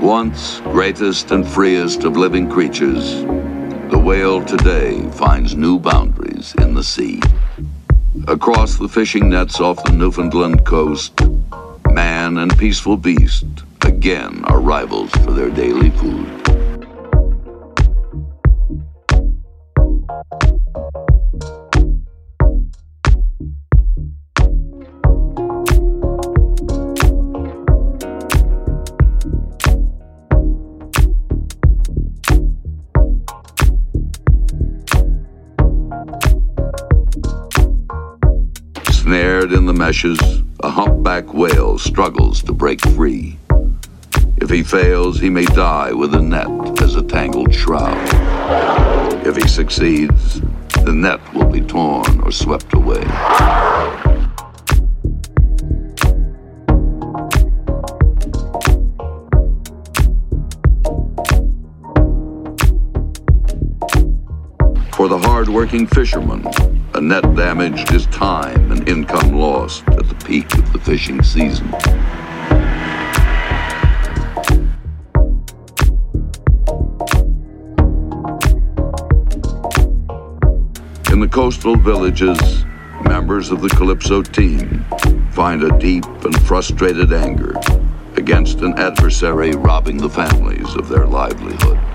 Once greatest and freest of living creatures, the whale today finds new boundaries in the sea. Across the fishing nets off the Newfoundland coast, man and peaceful beast again are rivals for their daily food. The meshes, a humpback whale struggles to break free. If he fails, he may die with a net as a tangled shroud. If he succeeds, the net will be torn or swept away. For the hard-working fisherman, a net damaged is time and income lost at the peak of the fishing season. In the coastal villages, members of the Calypso team find a deep and frustrated anger against an adversary robbing the families of their livelihood.